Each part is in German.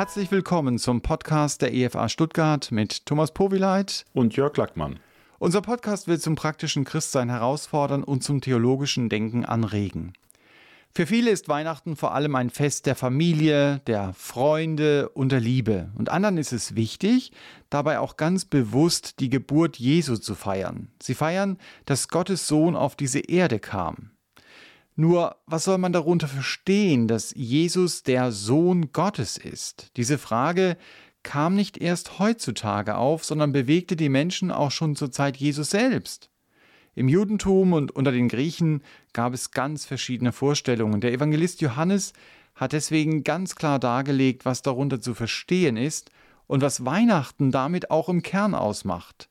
Herzlich willkommen zum Podcast der EFA Stuttgart mit Thomas Powileit und Jörg Lackmann. Unser Podcast will zum praktischen Christsein herausfordern und zum theologischen Denken anregen. Für viele ist Weihnachten vor allem ein Fest der Familie, der Freunde und der Liebe. Und anderen ist es wichtig, dabei auch ganz bewusst die Geburt Jesu zu feiern. Sie feiern, dass Gottes Sohn auf diese Erde kam. Nur, was soll man darunter verstehen, dass Jesus der Sohn Gottes ist? Diese Frage kam nicht erst heutzutage auf, sondern bewegte die Menschen auch schon zur Zeit Jesus selbst. Im Judentum und unter den Griechen gab es ganz verschiedene Vorstellungen. Der Evangelist Johannes hat deswegen ganz klar dargelegt, was darunter zu verstehen ist und was Weihnachten damit auch im Kern ausmacht.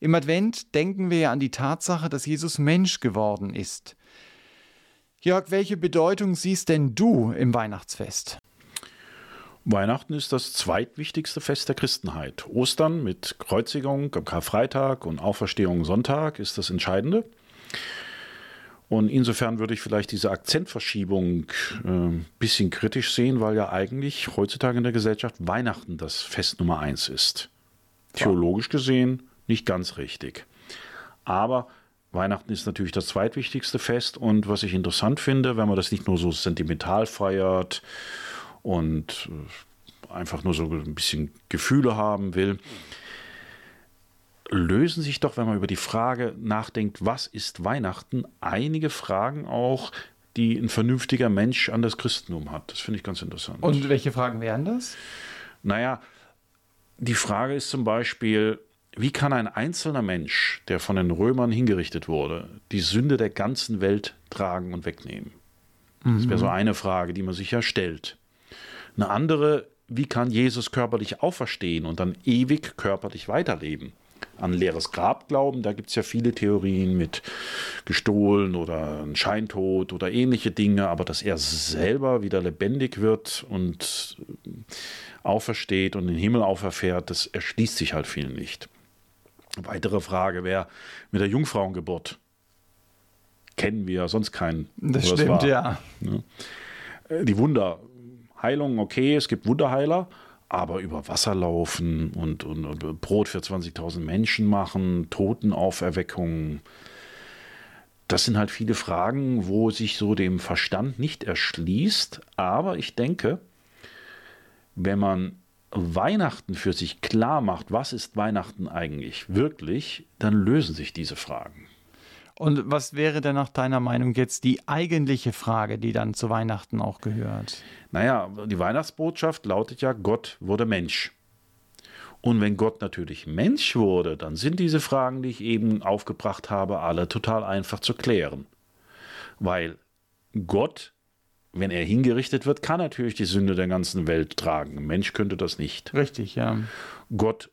Im Advent denken wir ja an die Tatsache, dass Jesus Mensch geworden ist. Jörg, welche Bedeutung siehst denn du im Weihnachtsfest? Weihnachten ist das zweitwichtigste Fest der Christenheit. Ostern mit Kreuzigung am Karfreitag und Auferstehung Sonntag ist das Entscheidende. Und insofern würde ich vielleicht diese Akzentverschiebung ein äh, bisschen kritisch sehen, weil ja eigentlich heutzutage in der Gesellschaft Weihnachten das Fest Nummer eins ist. Theologisch gesehen nicht ganz richtig. Aber Weihnachten ist natürlich das zweitwichtigste Fest und was ich interessant finde, wenn man das nicht nur so sentimental feiert und äh, einfach nur so ein bisschen Gefühle haben will, lösen sich doch, wenn man über die Frage nachdenkt, was ist Weihnachten, einige Fragen auch, die ein vernünftiger Mensch an das Christentum hat. Das finde ich ganz interessant. Und welche Fragen wären das? Naja, die Frage ist zum Beispiel, wie kann ein einzelner Mensch, der von den Römern hingerichtet wurde, die Sünde der ganzen Welt tragen und wegnehmen? Mhm. Das wäre so eine Frage, die man sich ja stellt. Eine andere, wie kann Jesus körperlich auferstehen und dann ewig körperlich weiterleben? An leeres Grab glauben, da gibt es ja viele Theorien mit gestohlen oder ein Scheintod oder ähnliche Dinge, aber dass er selber wieder lebendig wird und aufersteht und in den Himmel auferfährt, das erschließt sich halt vielen nicht. Weitere Frage wäre mit der Jungfrauengeburt. Kennen wir sonst keinen. Das stimmt, ja. Äh, die Wunder. Heilung, okay, es gibt Wunderheiler, aber über Wasser laufen und, und, und Brot für 20.000 Menschen machen, Totenauferweckung, das sind halt viele Fragen, wo sich so dem Verstand nicht erschließt. Aber ich denke, wenn man Weihnachten für sich klar macht, was ist Weihnachten eigentlich wirklich, dann lösen sich diese Fragen. Und was wäre denn nach deiner Meinung jetzt die eigentliche Frage, die dann zu Weihnachten auch gehört? Naja, die Weihnachtsbotschaft lautet ja, Gott wurde Mensch. Und wenn Gott natürlich Mensch wurde, dann sind diese Fragen, die ich eben aufgebracht habe, alle total einfach zu klären. Weil Gott wenn er hingerichtet wird, kann natürlich die Sünde der ganzen Welt tragen. Ein Mensch könnte das nicht. Richtig, ja. Gott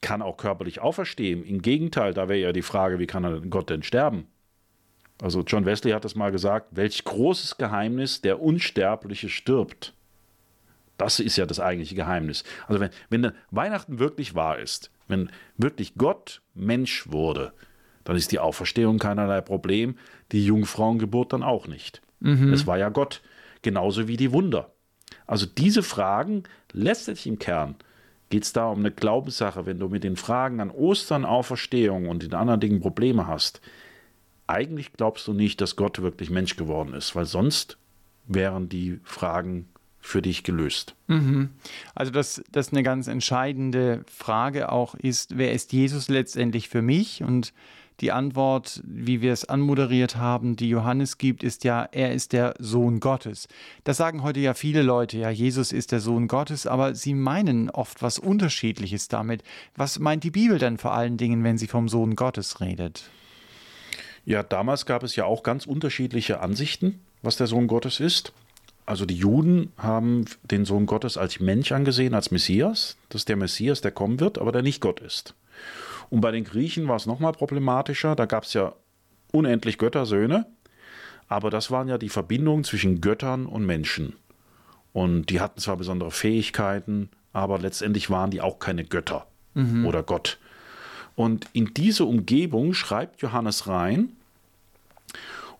kann auch körperlich auferstehen. Im Gegenteil, da wäre ja die Frage, wie kann Gott denn sterben? Also John Wesley hat das mal gesagt, welch großes Geheimnis der Unsterbliche stirbt. Das ist ja das eigentliche Geheimnis. Also wenn, wenn Weihnachten wirklich wahr ist, wenn wirklich Gott Mensch wurde, dann ist die Auferstehung keinerlei Problem, die Jungfrauengeburt dann auch nicht. Mhm. Es war ja Gott, genauso wie die Wunder. Also diese Fragen, letztlich im Kern, geht es da um eine Glaubenssache, wenn du mit den Fragen an Ostern, Auferstehung und den anderen Dingen Probleme hast. Eigentlich glaubst du nicht, dass Gott wirklich Mensch geworden ist, weil sonst wären die Fragen für dich gelöst. Mhm. Also dass das eine ganz entscheidende Frage auch ist, wer ist Jesus letztendlich für mich? Und die Antwort, wie wir es anmoderiert haben, die Johannes gibt, ist ja, er ist der Sohn Gottes. Das sagen heute ja viele Leute, ja, Jesus ist der Sohn Gottes, aber sie meinen oft was Unterschiedliches damit. Was meint die Bibel denn vor allen Dingen, wenn sie vom Sohn Gottes redet? Ja, damals gab es ja auch ganz unterschiedliche Ansichten, was der Sohn Gottes ist. Also die Juden haben den Sohn Gottes als Mensch angesehen, als Messias. Das ist der Messias, der kommen wird, aber der nicht Gott ist. Und bei den Griechen war es nochmal problematischer. Da gab es ja unendlich Göttersöhne, aber das waren ja die Verbindungen zwischen Göttern und Menschen. Und die hatten zwar besondere Fähigkeiten, aber letztendlich waren die auch keine Götter mhm. oder Gott. Und in diese Umgebung schreibt Johannes rein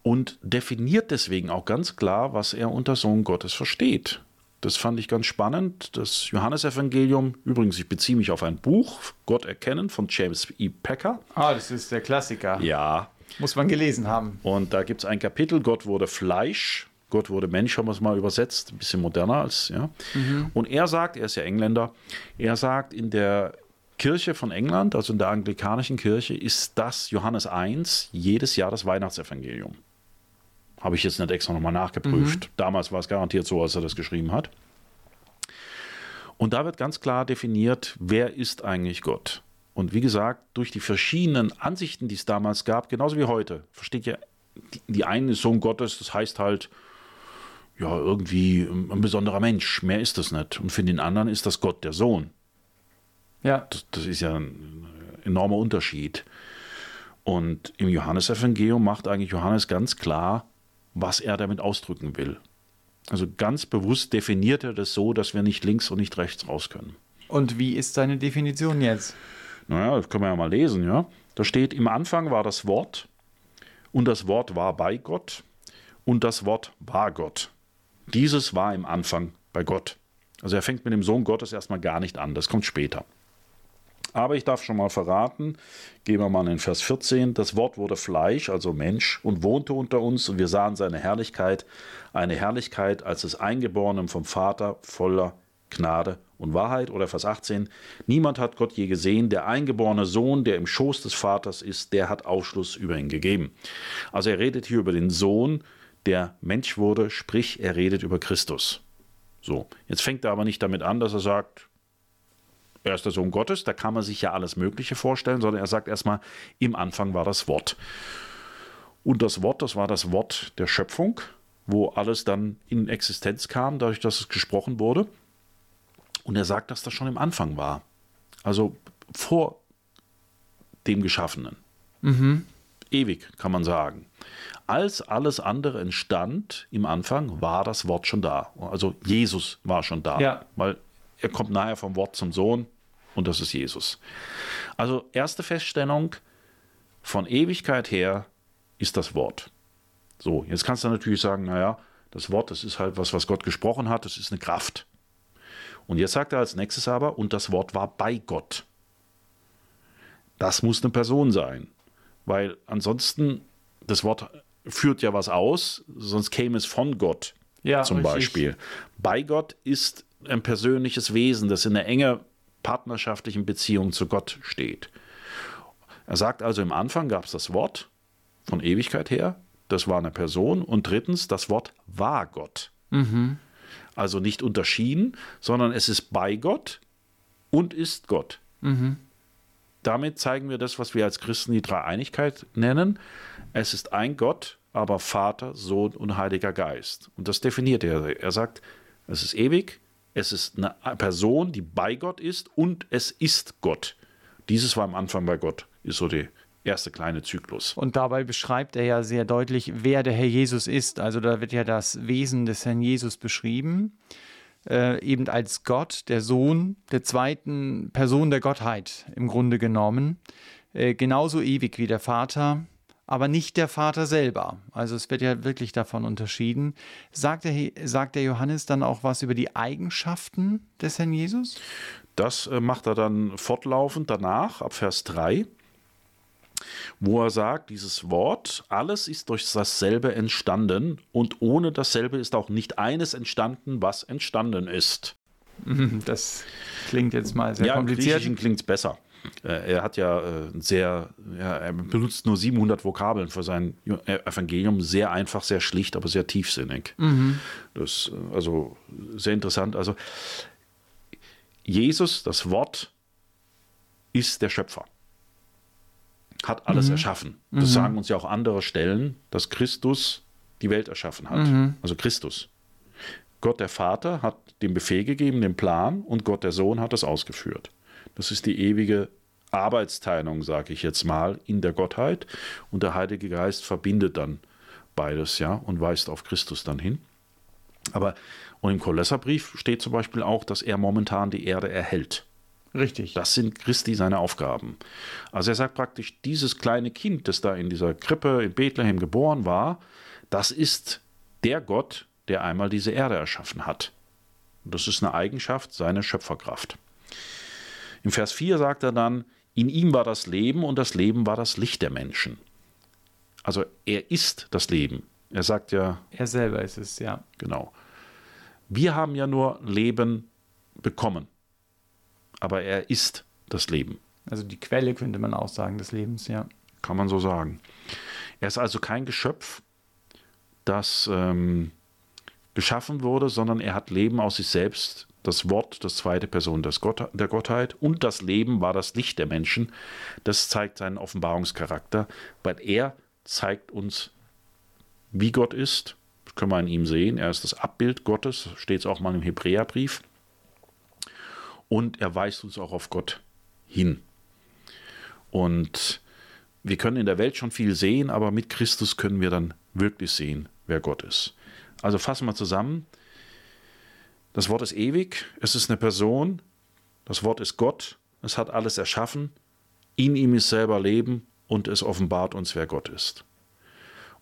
und definiert deswegen auch ganz klar, was er unter Sohn Gottes versteht. Das fand ich ganz spannend. Das Johannesevangelium, übrigens, ich beziehe mich auf ein Buch, Gott erkennen, von James E. Packer. Ah, das ist der Klassiker. Ja. Muss man gelesen haben. Und da gibt es ein Kapitel, Gott wurde Fleisch. Gott wurde Mensch, haben wir es mal übersetzt, ein bisschen moderner als, ja. Mhm. Und er sagt, er ist ja Engländer, er sagt, in der Kirche von England, also in der anglikanischen Kirche, ist das Johannes 1 jedes Jahr das Weihnachtsevangelium. Habe ich jetzt nicht extra nochmal nachgeprüft. Mhm. Damals war es garantiert so, als er das geschrieben hat. Und da wird ganz klar definiert, wer ist eigentlich Gott. Und wie gesagt, durch die verschiedenen Ansichten, die es damals gab, genauso wie heute, versteht ihr, die, die einen ist Sohn Gottes, das heißt halt, ja, irgendwie ein besonderer Mensch, mehr ist das nicht. Und für den anderen ist das Gott, der Sohn. Ja. Das, das ist ja ein enormer Unterschied. Und im Johannesevangelium macht eigentlich Johannes ganz klar, was er damit ausdrücken will. Also ganz bewusst definiert er das so, dass wir nicht links und nicht rechts raus können. Und wie ist seine Definition jetzt? Naja, das können wir ja mal lesen, ja. Da steht, im Anfang war das Wort und das Wort war bei Gott und das Wort war Gott. Dieses war im Anfang bei Gott. Also er fängt mit dem Sohn Gottes erstmal gar nicht an, das kommt später. Aber ich darf schon mal verraten, gehen wir mal in Vers 14, das Wort wurde Fleisch, also Mensch, und wohnte unter uns, und wir sahen seine Herrlichkeit, eine Herrlichkeit als des Eingeborenen vom Vater voller Gnade und Wahrheit. Oder Vers 18, niemand hat Gott je gesehen, der eingeborene Sohn, der im Schoß des Vaters ist, der hat Aufschluss über ihn gegeben. Also er redet hier über den Sohn, der Mensch wurde, sprich, er redet über Christus. So, jetzt fängt er aber nicht damit an, dass er sagt, er ist der Sohn Gottes, da kann man sich ja alles Mögliche vorstellen, sondern er sagt erstmal, im Anfang war das Wort. Und das Wort, das war das Wort der Schöpfung, wo alles dann in Existenz kam, dadurch, dass es gesprochen wurde. Und er sagt, dass das schon im Anfang war. Also vor dem Geschaffenen. Mhm. Ewig, kann man sagen. Als alles andere entstand im Anfang, war das Wort schon da. Also Jesus war schon da. Ja. Weil er kommt nachher vom Wort zum Sohn und das ist Jesus. Also erste Feststellung, von Ewigkeit her ist das Wort. So, jetzt kannst du natürlich sagen, naja, das Wort, das ist halt was, was Gott gesprochen hat, das ist eine Kraft. Und jetzt sagt er als nächstes aber, und das Wort war bei Gott. Das muss eine Person sein, weil ansonsten das Wort führt ja was aus, sonst käme es von Gott ja, zum richtig. Beispiel. Bei Gott ist ein persönliches Wesen, das in einer enger partnerschaftlichen Beziehung zu Gott steht. Er sagt also, im Anfang gab es das Wort von Ewigkeit her, das war eine Person, und drittens, das Wort war Gott. Mhm. Also nicht unterschieden, sondern es ist bei Gott und ist Gott. Mhm. Damit zeigen wir das, was wir als Christen die Dreieinigkeit nennen. Es ist ein Gott, aber Vater, Sohn und Heiliger Geist. Und das definiert er. Er sagt, es ist ewig, es ist eine Person, die bei Gott ist und es ist Gott. Dieses war am Anfang bei Gott, ist so der erste kleine Zyklus. Und dabei beschreibt er ja sehr deutlich, wer der Herr Jesus ist. Also da wird ja das Wesen des Herrn Jesus beschrieben, äh, eben als Gott, der Sohn der zweiten Person der Gottheit im Grunde genommen. Äh, genauso ewig wie der Vater, aber nicht der Vater selber. Also es wird ja wirklich davon unterschieden. Sagt der, sagt der Johannes dann auch was über die Eigenschaften des Herrn Jesus? Das äh, macht er dann fortlaufend danach, ab Vers 3 wo er sagt, dieses Wort, alles ist durch dasselbe entstanden und ohne dasselbe ist auch nicht eines entstanden, was entstanden ist. Das klingt jetzt mal sehr ja, kompliziert. Ja, klingt es besser. Äh, er hat ja äh, sehr, ja, er benutzt nur 700 Vokabeln für sein äh, Evangelium, sehr einfach, sehr schlicht, aber sehr tiefsinnig. Mhm. Das also sehr interessant. Also Jesus, das Wort, ist der Schöpfer. Hat alles mhm. erschaffen. Das mhm. sagen uns ja auch andere Stellen, dass Christus die Welt erschaffen hat. Mhm. Also Christus. Gott der Vater hat den Befehl gegeben, den Plan, und Gott der Sohn hat es ausgeführt. Das ist die ewige Arbeitsteilung, sage ich jetzt mal, in der Gottheit. Und der Heilige Geist verbindet dann beides, ja, und weist auf Christus dann hin. Aber und im Kolosserbrief steht zum Beispiel auch, dass er momentan die Erde erhält. Richtig. Das sind Christi seine Aufgaben. Also er sagt praktisch, dieses kleine Kind, das da in dieser Krippe in Bethlehem geboren war, das ist der Gott, der einmal diese Erde erschaffen hat. Das ist eine Eigenschaft seiner Schöpferkraft. Im Vers 4 sagt er dann, in ihm war das Leben und das Leben war das Licht der Menschen. Also er ist das Leben. Er sagt ja. Er selber ist es, ja. Genau. Wir haben ja nur Leben bekommen. Aber er ist das Leben. Also die Quelle könnte man auch sagen des Lebens, ja. Kann man so sagen. Er ist also kein Geschöpf, das ähm, geschaffen wurde, sondern er hat Leben aus sich selbst, das Wort, das zweite Person des Gott, der Gottheit und das Leben war das Licht der Menschen. Das zeigt seinen Offenbarungscharakter, weil er zeigt uns, wie Gott ist. Das können wir an ihm sehen. Er ist das Abbild Gottes, steht es auch mal im Hebräerbrief. Und er weist uns auch auf Gott hin. Und wir können in der Welt schon viel sehen, aber mit Christus können wir dann wirklich sehen, wer Gott ist. Also fassen wir zusammen. Das Wort ist ewig, es ist eine Person, das Wort ist Gott, es hat alles erschaffen, in ihm ist selber Leben und es offenbart uns, wer Gott ist.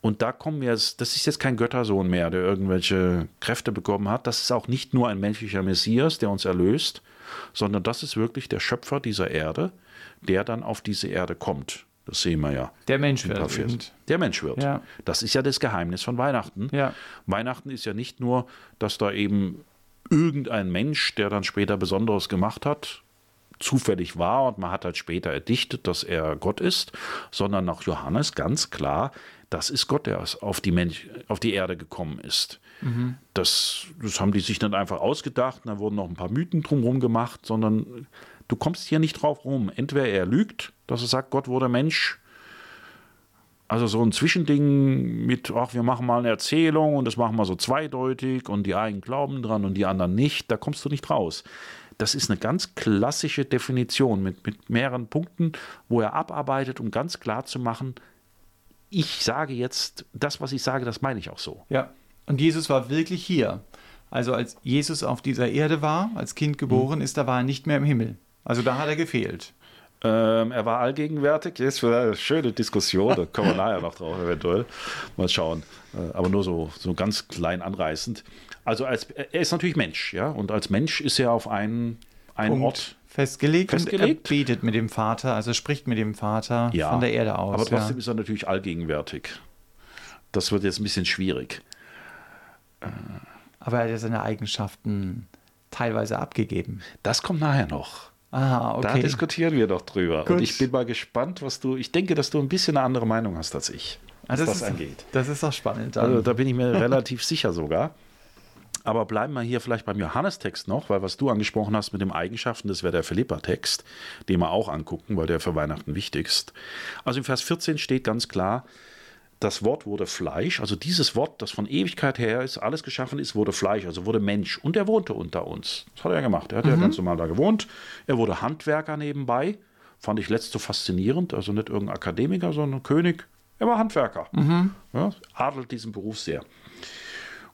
Und da kommen wir, das ist jetzt kein Göttersohn mehr, der irgendwelche Kräfte bekommen hat. Das ist auch nicht nur ein menschlicher Messias, der uns erlöst, sondern das ist wirklich der Schöpfer dieser Erde, der dann auf diese Erde kommt. Das sehen wir ja. Der Mensch wird. Der Mensch wird. Ja. Das ist ja das Geheimnis von Weihnachten. Ja. Weihnachten ist ja nicht nur, dass da eben irgendein Mensch, der dann später Besonderes gemacht hat, zufällig war und man hat halt später erdichtet, dass er Gott ist, sondern nach Johannes ganz klar, das ist Gott, der auf die, Mensch, auf die Erde gekommen ist. Mhm. Das, das haben die sich dann einfach ausgedacht, da wurden noch ein paar Mythen drumherum gemacht, sondern du kommst hier nicht drauf rum. Entweder er lügt, dass er sagt, Gott wurde Mensch, also so ein Zwischending mit, ach, wir machen mal eine Erzählung und das machen wir so zweideutig und die einen glauben dran und die anderen nicht, da kommst du nicht raus. Das ist eine ganz klassische Definition mit, mit mehreren Punkten, wo er abarbeitet, um ganz klar zu machen, ich sage jetzt, das, was ich sage, das meine ich auch so. Ja, und Jesus war wirklich hier. Also als Jesus auf dieser Erde war, als Kind geboren mhm. ist, da war er nicht mehr im Himmel. Also da hat er gefehlt. Ähm, er war allgegenwärtig. Jetzt für eine schöne Diskussion, da kommen wir nachher noch drauf, eventuell. Mal schauen. Äh, aber nur so, so ganz klein anreißend. Also als, er ist natürlich Mensch, ja. Und als Mensch ist er auf einen, einen Ort festgelegt, festgelegt. Und er betet mit dem Vater, also spricht mit dem Vater ja, von der Erde aus. Aber trotzdem ja. ist er natürlich allgegenwärtig. Das wird jetzt ein bisschen schwierig. Aber er hat ja seine Eigenschaften teilweise abgegeben. Das kommt nachher noch. Ah, okay. Da diskutieren wir doch drüber. Gut. Und ich bin mal gespannt, was du. Ich denke, dass du ein bisschen eine andere Meinung hast als ich, was ah, das, das ist, angeht. Das ist doch spannend. Dann. Also da bin ich mir relativ sicher sogar. Aber bleiben wir hier vielleicht beim Johannes-Text noch, weil was du angesprochen hast mit den Eigenschaften, das wäre der Philippa-Text, den wir auch angucken, weil der für Weihnachten wichtig ist. Also im Vers 14 steht ganz klar, das Wort wurde Fleisch, also dieses Wort, das von Ewigkeit her ist, alles geschaffen ist, wurde Fleisch, also wurde Mensch. Und er wohnte unter uns. Das hat er gemacht. Er hat mhm. ja ganz normal da gewohnt. Er wurde Handwerker nebenbei. Fand ich letzt so faszinierend. Also nicht irgendein Akademiker, sondern König. Er war Handwerker. Mhm. Ja, adelt diesen Beruf sehr.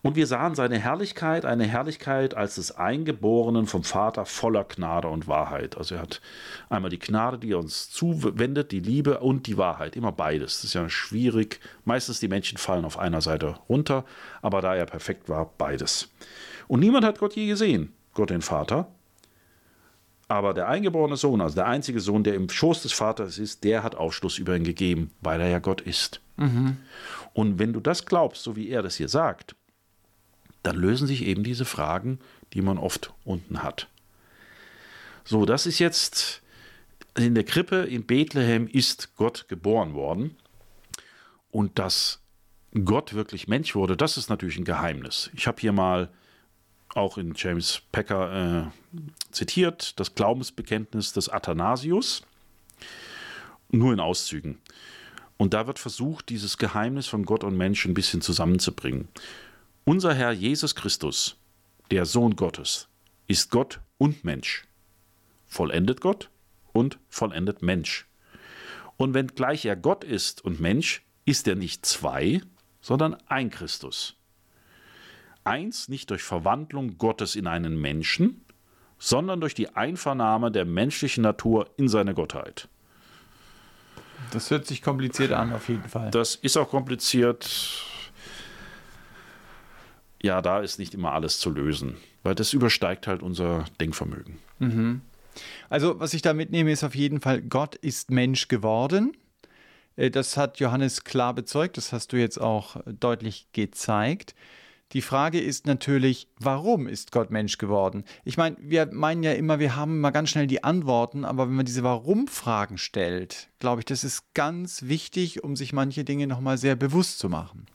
Und wir sahen seine Herrlichkeit, eine Herrlichkeit als des Eingeborenen vom Vater voller Gnade und Wahrheit. Also er hat einmal die Gnade, die er uns zuwendet, die Liebe und die Wahrheit. Immer beides. Das ist ja schwierig. Meistens die Menschen fallen auf einer Seite runter, aber da er perfekt war, beides. Und niemand hat Gott je gesehen, Gott den Vater. Aber der eingeborene Sohn, also der einzige Sohn, der im Schoß des Vaters ist, der hat Aufschluss über ihn gegeben, weil er ja Gott ist. Mhm. Und wenn du das glaubst, so wie er das hier sagt, dann lösen sich eben diese Fragen, die man oft unten hat. So, das ist jetzt in der Krippe in Bethlehem ist Gott geboren worden. Und dass Gott wirklich Mensch wurde, das ist natürlich ein Geheimnis. Ich habe hier mal auch in James Packer äh, zitiert, das Glaubensbekenntnis des Athanasius, nur in Auszügen. Und da wird versucht, dieses Geheimnis von Gott und Mensch ein bisschen zusammenzubringen. Unser Herr Jesus Christus, der Sohn Gottes, ist Gott und Mensch. Vollendet Gott und vollendet Mensch. Und wenngleich er Gott ist und Mensch, ist er nicht zwei, sondern ein Christus. Eins nicht durch Verwandlung Gottes in einen Menschen, sondern durch die Einvernahme der menschlichen Natur in seine Gottheit. Das hört sich kompliziert an, auf jeden Fall. Das ist auch kompliziert ja, da ist nicht immer alles zu lösen. Weil das übersteigt halt unser Denkvermögen. Also, was ich da mitnehme, ist auf jeden Fall, Gott ist Mensch geworden. Äh, Das hat Johannes klar bezeugt, das hast du jetzt auch deutlich gezeigt. Die Frage ist natürlich, warum ist Gott Mensch geworden? Ich meine, wir meinen ja immer, wir haben immer ganz schnell die Antworten, aber wenn man diese Warum-Fragen stellt, glaube ich, das ist ganz wichtig, um sich manche Dinge nochmal sehr bewusst zu machen.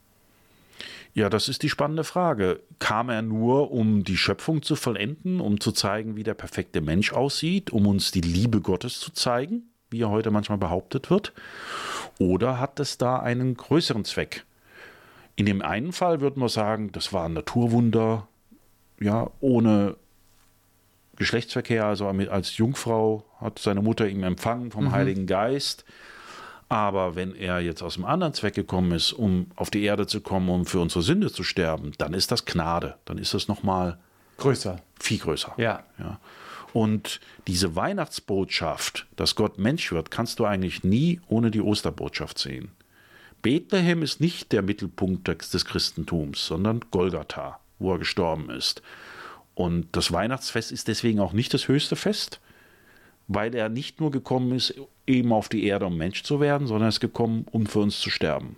Ja, das ist die spannende Frage. Kam er nur, um die Schöpfung zu vollenden, um zu zeigen, wie der perfekte Mensch aussieht, um uns die Liebe Gottes zu zeigen, wie er heute manchmal behauptet wird? Oder hat es da einen größeren Zweck? In dem einen Fall würden wir sagen, das war ein Naturwunder, ja, ohne Geschlechtsverkehr, also als Jungfrau hat seine Mutter ihn empfangen vom Heiligen Geist. Aber wenn er jetzt aus einem anderen Zweck gekommen ist, um auf die Erde zu kommen, um für unsere Sünde zu sterben, dann ist das Gnade. Dann ist das nochmal Größer. viel größer. Ja. Ja. Und diese Weihnachtsbotschaft, dass Gott Mensch wird, kannst du eigentlich nie ohne die Osterbotschaft sehen. Bethlehem ist nicht der Mittelpunkt des des Christentums, sondern Golgatha, wo er gestorben ist. Und das Weihnachtsfest ist deswegen auch nicht das höchste Fest, weil er nicht nur gekommen ist, eben auf die Erde, um Mensch zu werden, sondern er ist gekommen, um für uns zu sterben.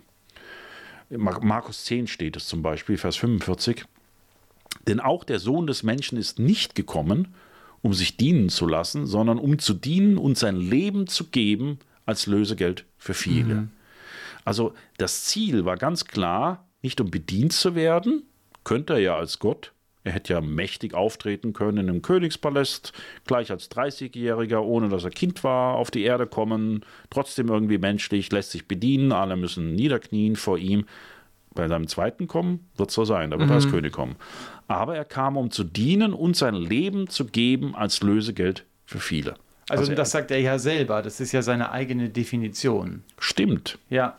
In Mar- Markus 10 steht es zum Beispiel, Vers 45. Denn auch der Sohn des Menschen ist nicht gekommen, um sich dienen zu lassen, sondern um zu dienen und sein Leben zu geben als Lösegeld für viele. Also das Ziel war ganz klar, nicht um bedient zu werden, könnte er ja als Gott. Er hätte ja mächtig auftreten können im Königspalast, gleich als 30-Jähriger, ohne dass er Kind war, auf die Erde kommen, trotzdem irgendwie menschlich, lässt sich bedienen, alle müssen niederknien vor ihm. Bei seinem zweiten Kommen wird es so sein, da wird er als König kommen. Aber er kam, um zu dienen und sein Leben zu geben als Lösegeld für viele. Also, er- das sagt er ja selber, das ist ja seine eigene Definition. Stimmt, Ja.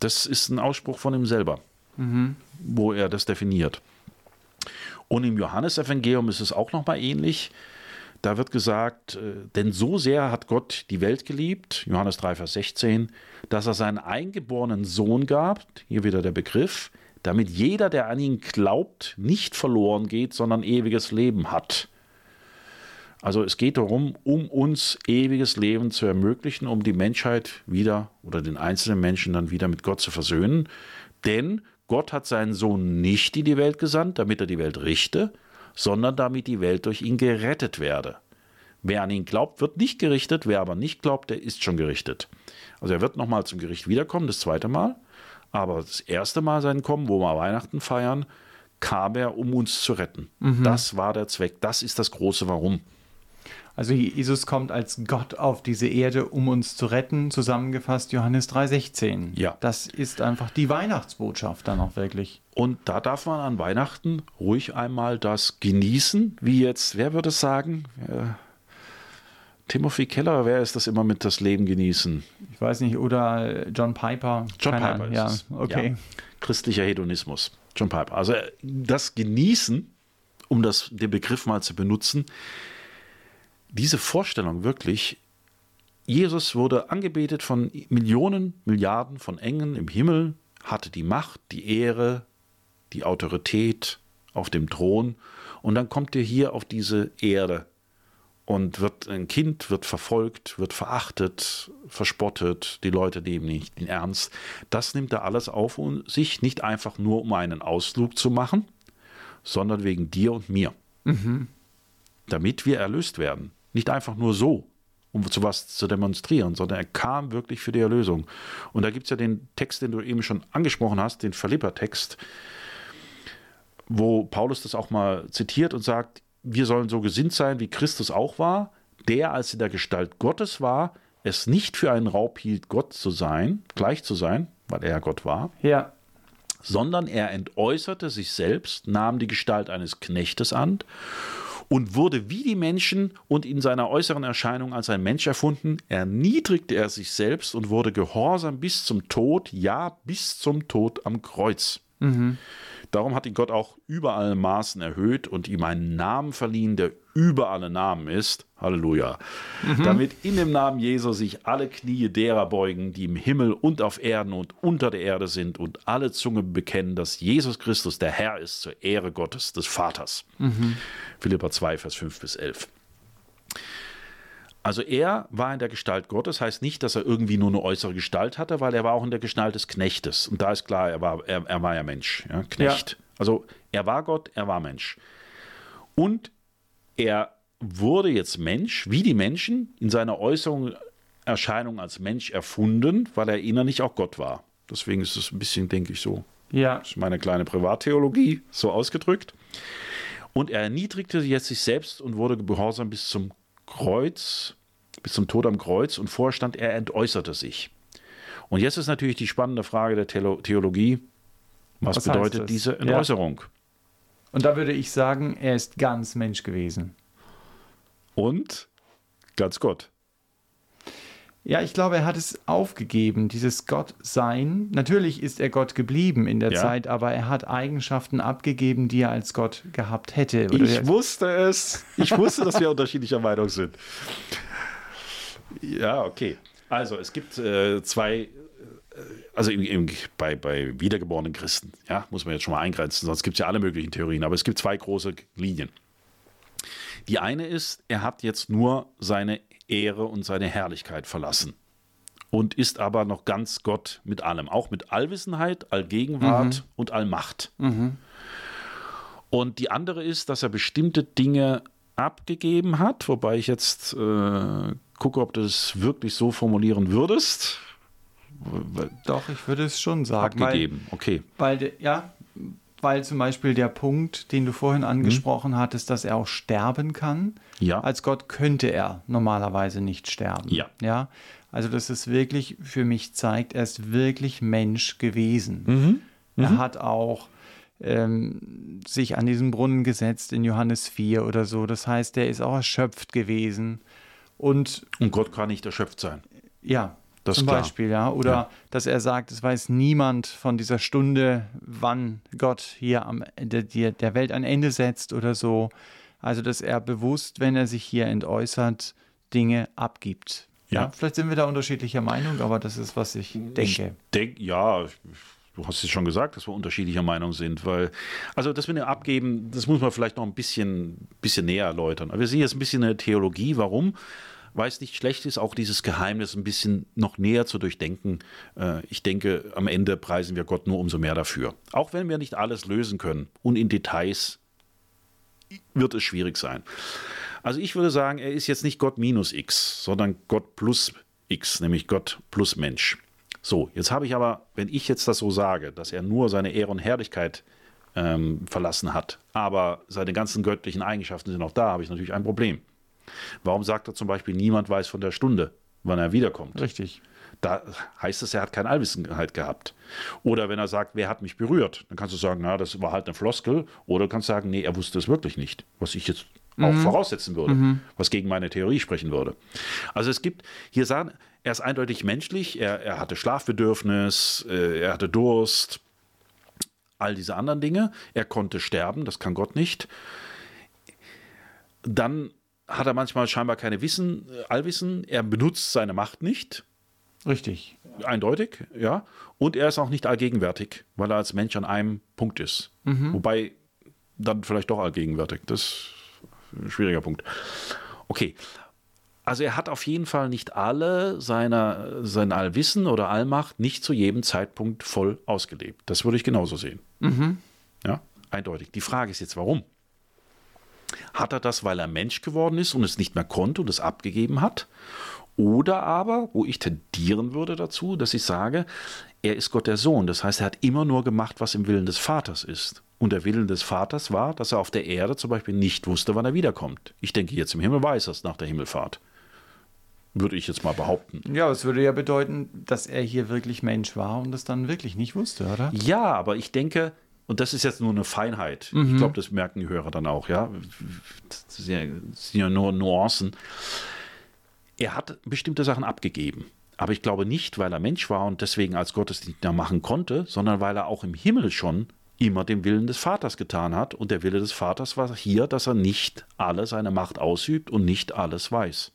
Das ist ein Ausspruch von ihm selber, wo er das definiert. Und im Johannesevangelium ist es auch nochmal ähnlich. Da wird gesagt, äh, denn so sehr hat Gott die Welt geliebt, Johannes 3, Vers 16, dass er seinen eingeborenen Sohn gab, hier wieder der Begriff, damit jeder, der an ihn glaubt, nicht verloren geht, sondern ewiges Leben hat. Also es geht darum, um uns ewiges Leben zu ermöglichen, um die Menschheit wieder oder den einzelnen Menschen dann wieder mit Gott zu versöhnen. Denn Gott hat seinen Sohn nicht in die Welt gesandt, damit er die Welt richte, sondern damit die Welt durch ihn gerettet werde. Wer an ihn glaubt, wird nicht gerichtet, wer aber nicht glaubt, der ist schon gerichtet. Also er wird nochmal zum Gericht wiederkommen, das zweite Mal. Aber das erste Mal sein Kommen, wo wir Weihnachten feiern, kam er, um uns zu retten. Das war der Zweck, das ist das große Warum. Also Jesus kommt als Gott auf diese Erde, um uns zu retten, zusammengefasst Johannes 3,16. Ja. Das ist einfach die Weihnachtsbotschaft dann auch wirklich. Und da darf man an Weihnachten ruhig einmal das genießen, wie jetzt, wer würde es sagen? Äh, Timothy Keller, wer ist das immer mit das Leben genießen? Ich weiß nicht, oder John Piper. John Keine Piper Ahnung. ist ja. Okay. Ja. Christlicher Hedonismus. John Piper. Also äh, das Genießen, um das, den Begriff mal zu benutzen, diese Vorstellung wirklich, Jesus wurde angebetet von Millionen, Milliarden von Engeln im Himmel, hatte die Macht, die Ehre, die Autorität auf dem Thron und dann kommt er hier auf diese Erde und wird ein Kind, wird verfolgt, wird verachtet, verspottet, die Leute nehmen nicht ihn ernst. Das nimmt er alles auf um sich, nicht einfach nur um einen Ausflug zu machen, sondern wegen dir und mir. Damit wir erlöst werden. Nicht einfach nur so, um zu was zu demonstrieren, sondern er kam wirklich für die Erlösung. Und da gibt es ja den Text, den du eben schon angesprochen hast, den Philipper-Text, wo Paulus das auch mal zitiert und sagt, wir sollen so gesinnt sein, wie Christus auch war, der, als in der Gestalt Gottes war, es nicht für einen Raub hielt, Gott zu sein, gleich zu sein, weil er Gott war, Ja. sondern er entäußerte sich selbst, nahm die Gestalt eines Knechtes an und wurde wie die Menschen und in seiner äußeren Erscheinung als ein Mensch erfunden, erniedrigte er sich selbst und wurde gehorsam bis zum Tod, ja bis zum Tod am Kreuz. Darum hat ihn Gott auch über alle Maßen erhöht und ihm einen Namen verliehen, der über alle Namen ist. Halleluja. Mhm. Damit in dem Namen Jesus sich alle Knie derer beugen, die im Himmel und auf Erden und unter der Erde sind und alle Zungen bekennen, dass Jesus Christus der Herr ist zur Ehre Gottes, des Vaters. Mhm. Philippa 2, Vers 5 bis 11. Also er war in der Gestalt Gottes, heißt nicht, dass er irgendwie nur eine äußere Gestalt hatte, weil er war auch in der Gestalt des Knechtes. Und da ist klar, er war, er, er war ja Mensch, ja, Knecht. Ja. Also er war Gott, er war Mensch. Und er wurde jetzt Mensch, wie die Menschen, in seiner äußeren Erscheinung als Mensch erfunden, weil er innerlich auch Gott war. Deswegen ist es ein bisschen, denke ich, so. Ja. Das ist meine kleine Privattheologie, so ausgedrückt. Und er erniedrigte jetzt sich selbst und wurde gehorsam bis zum Kreuz, bis zum Tod am Kreuz und vorstand, er entäußerte sich. Und jetzt ist natürlich die spannende Frage der Theologie, was, was bedeutet diese Entäußerung? Ja. Und da würde ich sagen, er ist ganz Mensch gewesen. Und ganz Gott. Ja, ich glaube, er hat es aufgegeben, dieses Gottsein. Natürlich ist er Gott geblieben in der ja. Zeit, aber er hat Eigenschaften abgegeben, die er als Gott gehabt hätte. Oder ich wusste es. Ich wusste, dass wir unterschiedlicher Meinung sind. Ja, okay. Also, es gibt äh, zwei, äh, also im, im, bei, bei wiedergeborenen Christen, ja, muss man jetzt schon mal eingrenzen, sonst gibt es ja alle möglichen Theorien, aber es gibt zwei große Linien. Die eine ist, er hat jetzt nur seine Ehre und seine Herrlichkeit verlassen und ist aber noch ganz Gott mit allem, auch mit Allwissenheit, Allgegenwart mhm. und Allmacht. Mhm. Und die andere ist, dass er bestimmte Dinge abgegeben hat, wobei ich jetzt äh, gucke, ob du es wirklich so formulieren würdest. Doch, ich würde es schon sagen. Abgegeben, weil, okay. Weil, ja, weil zum Beispiel der Punkt, den du vorhin angesprochen mhm. hattest, dass er auch sterben kann. Ja. Als Gott könnte er normalerweise nicht sterben. Ja. ja? Also, dass es wirklich für mich zeigt, er ist wirklich Mensch gewesen. Mhm. Mhm. Er hat auch ähm, sich an diesen Brunnen gesetzt in Johannes 4 oder so. Das heißt, er ist auch erschöpft gewesen. Und, Und Gott kann nicht erschöpft sein. Ja, das Zum Beispiel, ja. Oder ja. dass er sagt, es weiß niemand von dieser Stunde, wann Gott hier am Ende der Welt ein Ende setzt oder so. Also, dass er bewusst, wenn er sich hier entäußert, Dinge abgibt. Ja. ja vielleicht sind wir da unterschiedlicher Meinung, aber das ist, was ich denke. Ich denk, ja, du hast es schon gesagt, dass wir unterschiedlicher Meinung sind, weil, also das mit dem Abgeben, das muss man vielleicht noch ein bisschen, bisschen näher erläutern. Aber wir sehen jetzt ein bisschen eine Theologie, warum weil es nicht schlecht ist, auch dieses Geheimnis ein bisschen noch näher zu durchdenken. Äh, ich denke, am Ende preisen wir Gott nur umso mehr dafür. Auch wenn wir nicht alles lösen können und in Details wird es schwierig sein. Also ich würde sagen, er ist jetzt nicht Gott minus X, sondern Gott plus X, nämlich Gott plus Mensch. So, jetzt habe ich aber, wenn ich jetzt das so sage, dass er nur seine Ehre und Herrlichkeit ähm, verlassen hat, aber seine ganzen göttlichen Eigenschaften sind noch da, habe ich natürlich ein Problem. Warum sagt er zum Beispiel, niemand weiß von der Stunde, wann er wiederkommt? Richtig. Da heißt es, er hat keine Allwissenheit gehabt. Oder wenn er sagt, wer hat mich berührt, dann kannst du sagen, na, das war halt eine Floskel. Oder du kannst sagen, nee, er wusste es wirklich nicht, was ich jetzt auch mhm. voraussetzen würde, mhm. was gegen meine Theorie sprechen würde. Also es gibt, hier sagen, er ist eindeutig menschlich, er, er hatte Schlafbedürfnis, äh, er hatte Durst, all diese anderen Dinge. Er konnte sterben, das kann Gott nicht. Dann hat er manchmal scheinbar keine Wissen, äh, Allwissen. Er benutzt seine Macht nicht. Richtig. Eindeutig, ja. Und er ist auch nicht allgegenwärtig, weil er als Mensch an einem Punkt ist. Mhm. Wobei dann vielleicht doch allgegenwärtig. Das ist ein schwieriger Punkt. Okay. Also er hat auf jeden Fall nicht alle seiner, sein Allwissen oder Allmacht nicht zu jedem Zeitpunkt voll ausgelebt. Das würde ich genauso sehen. Mhm. Ja, eindeutig. Die Frage ist jetzt, warum? Hat er das, weil er Mensch geworden ist und es nicht mehr konnte und es abgegeben hat? Oder aber, wo ich tendieren würde dazu, dass ich sage, er ist Gott der Sohn. Das heißt, er hat immer nur gemacht, was im Willen des Vaters ist. Und der Willen des Vaters war, dass er auf der Erde zum Beispiel nicht wusste, wann er wiederkommt. Ich denke, jetzt im Himmel weiß er es nach der Himmelfahrt. Würde ich jetzt mal behaupten. Ja, es würde ja bedeuten, dass er hier wirklich Mensch war und es dann wirklich nicht wusste, oder? Ja, aber ich denke, und das ist jetzt nur eine Feinheit. Mhm. Ich glaube, das merken die Hörer dann auch, ja. Das sind ja nur Nuancen. Er hat bestimmte Sachen abgegeben. Aber ich glaube nicht, weil er Mensch war und deswegen als Gottesdienst machen konnte, sondern weil er auch im Himmel schon immer den Willen des Vaters getan hat. Und der Wille des Vaters war hier, dass er nicht alle seine Macht ausübt und nicht alles weiß.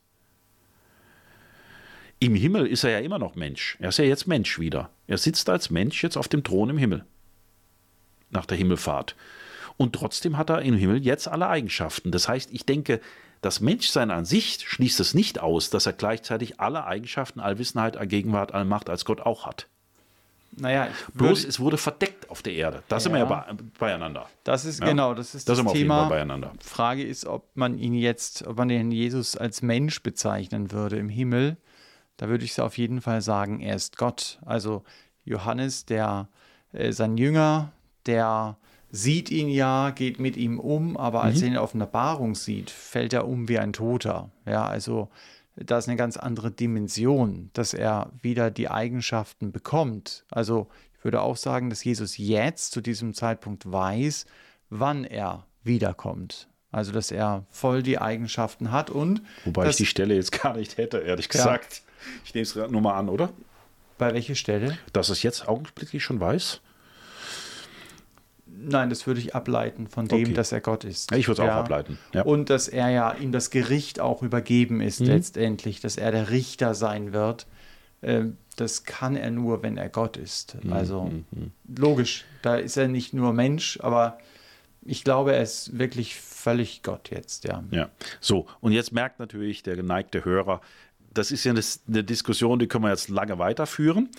Im Himmel ist er ja immer noch Mensch. Er ist ja jetzt Mensch wieder. Er sitzt als Mensch jetzt auf dem Thron im Himmel. Nach der Himmelfahrt. Und trotzdem hat er im Himmel jetzt alle Eigenschaften. Das heißt, ich denke, das Menschsein an sich schließt es nicht aus, dass er gleichzeitig alle Eigenschaften, Allwissenheit, Allgegenwart, Allmacht als Gott auch hat. Naja, Bloß es wurde verdeckt auf der Erde. Da sind wir ja bei, beieinander. Das ist Ja. genau, das ist Da das sind wir auf jeden Thema. Fall beieinander. Frage ist, ob man ihn jetzt, ob man den Jesus als Mensch bezeichnen würde im Himmel. Da würde ich auf jeden Fall sagen, er ist Gott. Also Johannes, der äh, sein Jünger, der sieht ihn ja, geht mit ihm um, aber als er ihn auf einer Barung sieht, fällt er um wie ein Toter. Ja, also da ist eine ganz andere Dimension, dass er wieder die Eigenschaften bekommt. Also ich würde auch sagen, dass Jesus jetzt zu diesem Zeitpunkt weiß, wann er wiederkommt. Also dass er voll die Eigenschaften hat und Wobei dass, ich die Stelle jetzt gar nicht hätte, ehrlich gesagt. Ich nehme es gerade nur mal an, oder? bei welcher Stelle? Dass es jetzt augenblicklich schon weiß. Nein, das würde ich ableiten von dem, Okay. dass er Gott ist. Ja, ich würde es auch ableiten, ja. Mhm. Und dass er ja ihm das Gericht auch übergeben ist letztendlich, dass er der Richter sein wird. Ähm, Das kann er nur, wenn er Gott ist. Mhm, Also logisch, da ist er nicht nur Mensch, aber ich glaube, er ist wirklich völlig Gott jetzt, ja. Ja, so. Und jetzt merkt natürlich der geneigte Hörer, das ist ja eine Diskussion, die können wir jetzt lange weiterführen.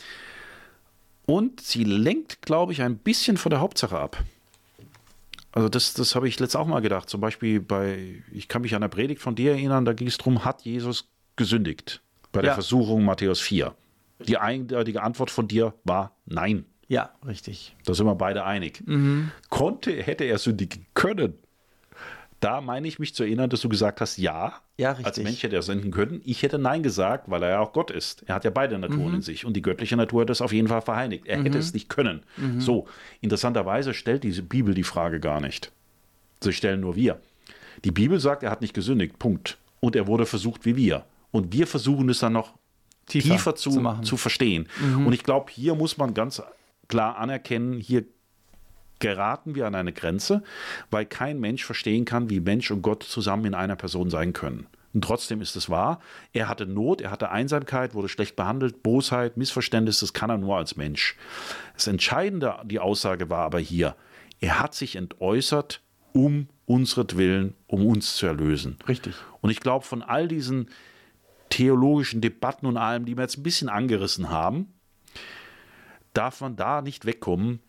Und sie lenkt, glaube ich, ein bisschen von der Hauptsache ab. Also das, das habe ich letztes auch mal gedacht. Zum Beispiel bei, ich kann mich an der Predigt von dir erinnern, da ging es darum, hat Jesus gesündigt? Bei der Ja. Versuchung Matthäus 4. Die eindeutige Antwort von dir war nein. Ja, richtig. Da sind wir beide einig. Mhm. Konnte, hätte er sündigen können? Da meine ich mich zu erinnern, dass du gesagt hast, ja, Ja, als richtig. Mensch hätte er sündigen können. Ich hätte nein gesagt, weil er ja auch Gott ist. Er hat ja beide Naturen Mhm. in sich und die göttliche Natur hat das auf jeden Fall verheiligt. Er hätte es nicht können. Mhm. So, interessanterweise stellt diese Bibel die Frage gar nicht. Sie stellen nur wir. Die Bibel sagt, er hat nicht gesündigt, Punkt. Und er wurde versucht wie wir. Und wir versuchen es dann noch Tiefer tiefer, zu, zu zu, machen. Mhm. verstehen. Und ich glaube, hier muss man ganz klar anerkennen, hier geraten wir an eine Grenze, weil kein Mensch verstehen kann, wie Mensch und Gott zusammen in einer Person sein können. Und trotzdem ist es wahr, er hatte Not, er hatte Einsamkeit, wurde schlecht behandelt, Bosheit, Missverständnis, das kann er nur als Mensch. Das Entscheidende, die Aussage war aber hier, er hat sich entäußert, um unsretwillen, um uns zu erlösen. Richtig. Und ich glaube, von all diesen theologischen Debatten und allem, die wir jetzt ein bisschen angerissen haben, darf man da nicht wegkommen,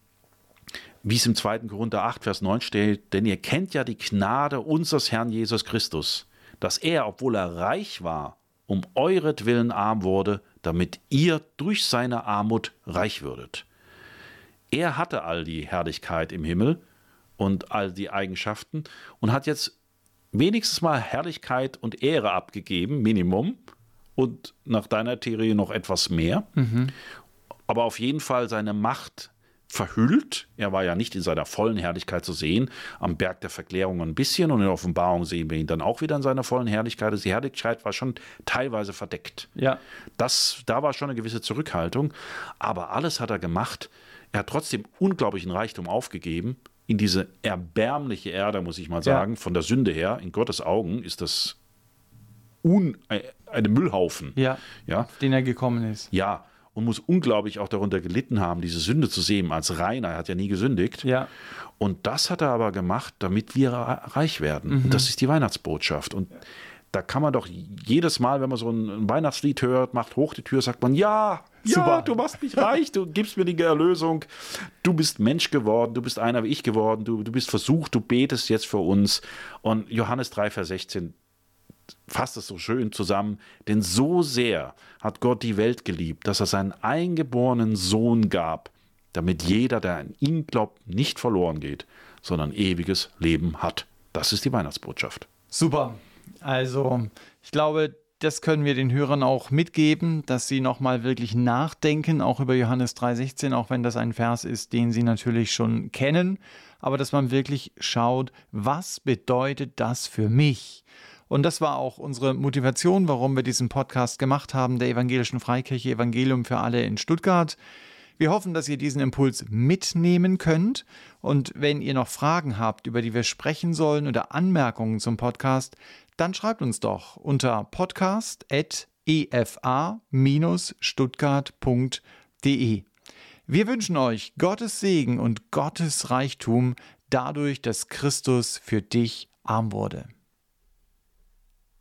wie es im 2. Korinther 8, Vers 9 steht, denn ihr kennt ja die Gnade unseres Herrn Jesus Christus, dass er, obwohl er reich war, um euretwillen arm wurde, damit ihr durch seine Armut reich würdet. Er hatte all die Herrlichkeit im Himmel und all die Eigenschaften und hat jetzt wenigstens mal Herrlichkeit und Ehre abgegeben, Minimum, und nach deiner Theorie noch etwas mehr, aber auf jeden Fall seine Macht verhüllt. Er war ja nicht in seiner vollen Herrlichkeit zu sehen. Am Berg der Verklärung ein bisschen und in der Offenbarung sehen wir ihn dann auch wieder in seiner vollen Herrlichkeit. Also die Herrlichkeit war schon teilweise verdeckt. Ja. Das, da war schon eine gewisse Zurückhaltung. Aber alles hat er gemacht. Er hat trotzdem unglaublichen Reichtum aufgegeben. In diese erbärmliche Erde, muss ich mal sagen, von der Sünde her, in Gottes Augen ist das un, äh, eine Müllhaufen. Ja. Ja, Auf den er gekommen ist. ja. Und muss unglaublich auch darunter gelitten haben, diese Sünde zu sehen als reiner. Er hat ja nie gesündigt. Ja. Und das hat er aber gemacht, damit wir reich werden. Und das ist die Weihnachtsbotschaft. Und da kann man doch jedes Mal, wenn man so ein Weihnachtslied hört, macht hoch die Tür, sagt man, ja, ja, Super. du machst mich reich, du gibst mir die Erlösung, du bist Mensch geworden, du bist einer wie ich geworden, du, du bist versucht, du betest jetzt für uns. Und Johannes 3, Vers 16 fasst es so schön zusammen, denn so sehr hat Gott die Welt geliebt, dass er seinen eingeborenen Sohn gab, damit jeder, der an ihn glaubt, nicht verloren geht, sondern ewiges Leben hat. Das ist die Weihnachtsbotschaft. Super. Also, ich glaube, das können wir den Hörern auch mitgeben, dass sie nochmal wirklich nachdenken, auch über Johannes 3,16, auch wenn das ein Vers ist, den sie natürlich schon kennen, aber dass man wirklich schaut, was bedeutet das für mich? Und das war auch unsere Motivation, warum wir diesen Podcast gemacht haben, der Evangelischen Freikirche Evangelium für alle in Stuttgart. Wir hoffen, dass ihr diesen Impuls mitnehmen könnt. Und wenn ihr noch Fragen habt, über die wir sprechen sollen oder Anmerkungen zum Podcast, dann schreibt uns doch unter podcast.efa-stuttgart.de. Wir wünschen euch Gottes Segen und Gottes Reichtum dadurch, dass Christus für dich arm wurde.